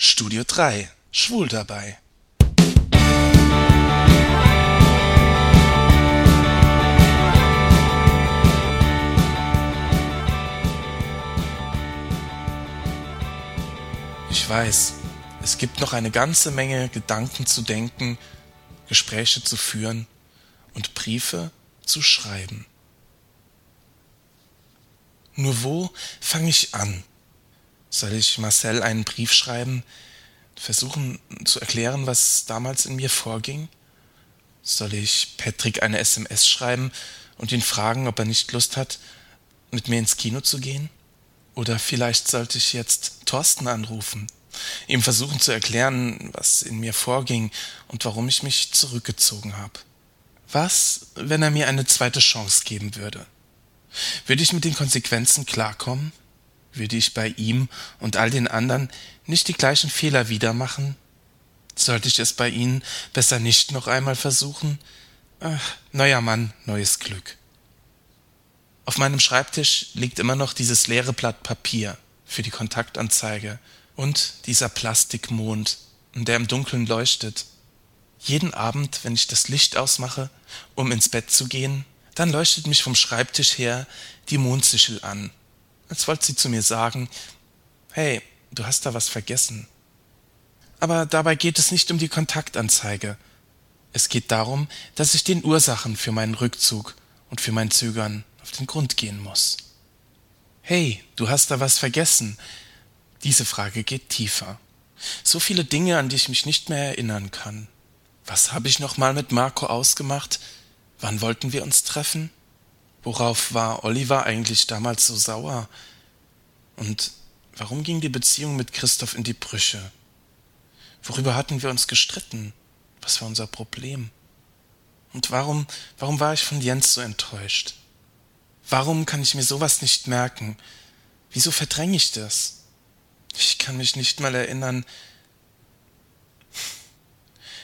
Studio 3 Schwul dabei. Ich weiß, es gibt noch eine ganze Menge Gedanken zu denken, Gespräche zu führen und Briefe zu schreiben. Nur wo fange ich an? Soll ich Marcel einen Brief schreiben, versuchen zu erklären, was damals in mir vorging? Soll ich Patrick eine SMS schreiben und ihn fragen, ob er nicht Lust hat, mit mir ins Kino zu gehen? Oder vielleicht sollte ich jetzt Thorsten anrufen, ihm versuchen zu erklären, was in mir vorging und warum ich mich zurückgezogen habe. Was, wenn er mir eine zweite Chance geben würde? Würde ich mit den Konsequenzen klarkommen? Würde ich bei ihm und all den anderen nicht die gleichen Fehler wieder machen? Sollte ich es bei ihnen besser nicht noch einmal versuchen? Ach, neuer Mann, neues Glück. Auf meinem Schreibtisch liegt immer noch dieses leere Blatt Papier für die Kontaktanzeige und dieser Plastikmond, der im Dunkeln leuchtet. Jeden Abend, wenn ich das Licht ausmache, um ins Bett zu gehen, dann leuchtet mich vom Schreibtisch her die Mondsichel an als wollte sie zu mir sagen, hey, du hast da was vergessen. Aber dabei geht es nicht um die Kontaktanzeige. Es geht darum, dass ich den Ursachen für meinen Rückzug und für mein Zögern auf den Grund gehen muss. Hey, du hast da was vergessen. Diese Frage geht tiefer. So viele Dinge, an die ich mich nicht mehr erinnern kann. Was habe ich noch mal mit Marco ausgemacht? Wann wollten wir uns treffen? Worauf war Oliver eigentlich damals so sauer? Und warum ging die Beziehung mit Christoph in die Brüche? Worüber hatten wir uns gestritten? Was war unser Problem? Und warum, warum war ich von Jens so enttäuscht? Warum kann ich mir sowas nicht merken? Wieso verdränge ich das? Ich kann mich nicht mal erinnern.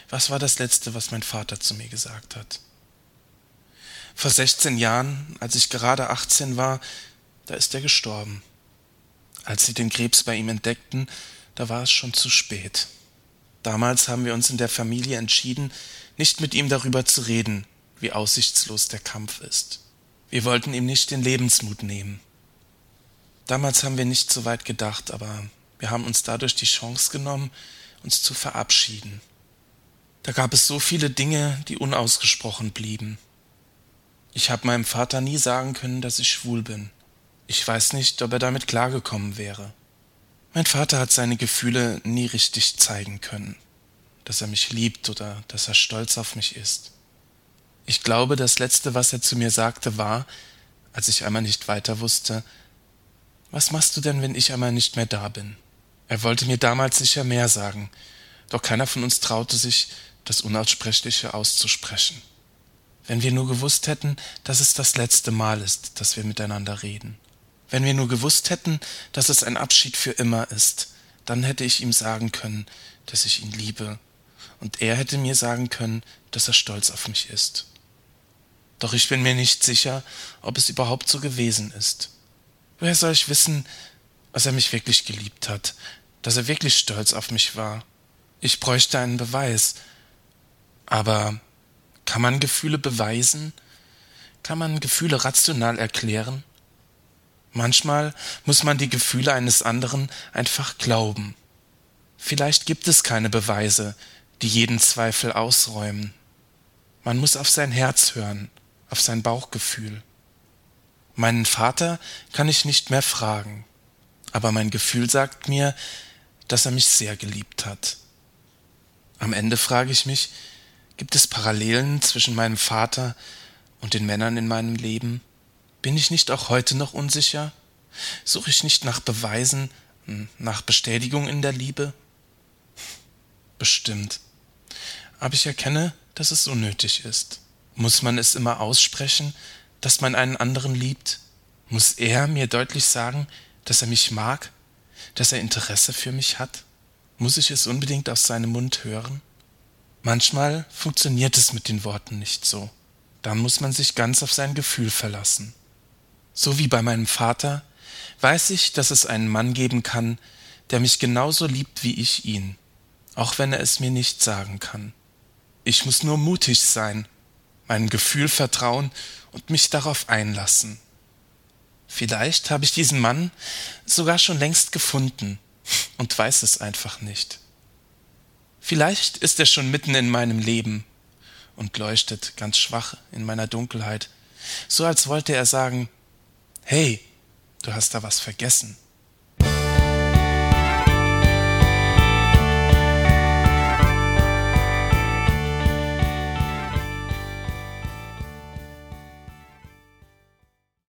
Was war das Letzte, was mein Vater zu mir gesagt hat? Vor 16 Jahren, als ich gerade 18 war, da ist er gestorben. Als sie den Krebs bei ihm entdeckten, da war es schon zu spät. Damals haben wir uns in der Familie entschieden, nicht mit ihm darüber zu reden, wie aussichtslos der Kampf ist. Wir wollten ihm nicht den Lebensmut nehmen. Damals haben wir nicht so weit gedacht, aber wir haben uns dadurch die Chance genommen, uns zu verabschieden. Da gab es so viele Dinge, die unausgesprochen blieben. Ich habe meinem Vater nie sagen können, dass ich schwul bin. Ich weiß nicht, ob er damit klargekommen wäre. Mein Vater hat seine Gefühle nie richtig zeigen können, dass er mich liebt oder dass er stolz auf mich ist. Ich glaube, das Letzte, was er zu mir sagte, war, als ich einmal nicht weiter wusste, was machst du denn, wenn ich einmal nicht mehr da bin? Er wollte mir damals sicher mehr sagen, doch keiner von uns traute sich, das Unaussprechliche auszusprechen. Wenn wir nur gewusst hätten, dass es das letzte Mal ist, dass wir miteinander reden. Wenn wir nur gewusst hätten, dass es ein Abschied für immer ist, dann hätte ich ihm sagen können, dass ich ihn liebe, und er hätte mir sagen können, dass er stolz auf mich ist. Doch ich bin mir nicht sicher, ob es überhaupt so gewesen ist. Woher soll ich wissen, dass er mich wirklich geliebt hat, dass er wirklich stolz auf mich war? Ich bräuchte einen Beweis. Aber kann man Gefühle beweisen? Kann man Gefühle rational erklären? Manchmal muss man die Gefühle eines anderen einfach glauben. Vielleicht gibt es keine Beweise, die jeden Zweifel ausräumen. Man muss auf sein Herz hören, auf sein Bauchgefühl. Meinen Vater kann ich nicht mehr fragen, aber mein Gefühl sagt mir, dass er mich sehr geliebt hat. Am Ende frage ich mich, Gibt es Parallelen zwischen meinem Vater und den Männern in meinem Leben? Bin ich nicht auch heute noch unsicher? Suche ich nicht nach Beweisen, hm, nach Bestätigung in der Liebe? Bestimmt. Aber ich erkenne, dass es unnötig ist. Muss man es immer aussprechen, dass man einen anderen liebt? Muss er mir deutlich sagen, dass er mich mag, dass er Interesse für mich hat? Muss ich es unbedingt aus seinem Mund hören? Manchmal funktioniert es mit den Worten nicht so. Dann muss man sich ganz auf sein Gefühl verlassen. So wie bei meinem Vater weiß ich, dass es einen Mann geben kann, der mich genauso liebt wie ich ihn, auch wenn er es mir nicht sagen kann. Ich muss nur mutig sein, meinem Gefühl vertrauen und mich darauf einlassen. Vielleicht habe ich diesen Mann sogar schon längst gefunden und weiß es einfach nicht. Vielleicht ist er schon mitten in meinem Leben und leuchtet ganz schwach in meiner Dunkelheit, so als wollte er sagen, hey, du hast da was vergessen.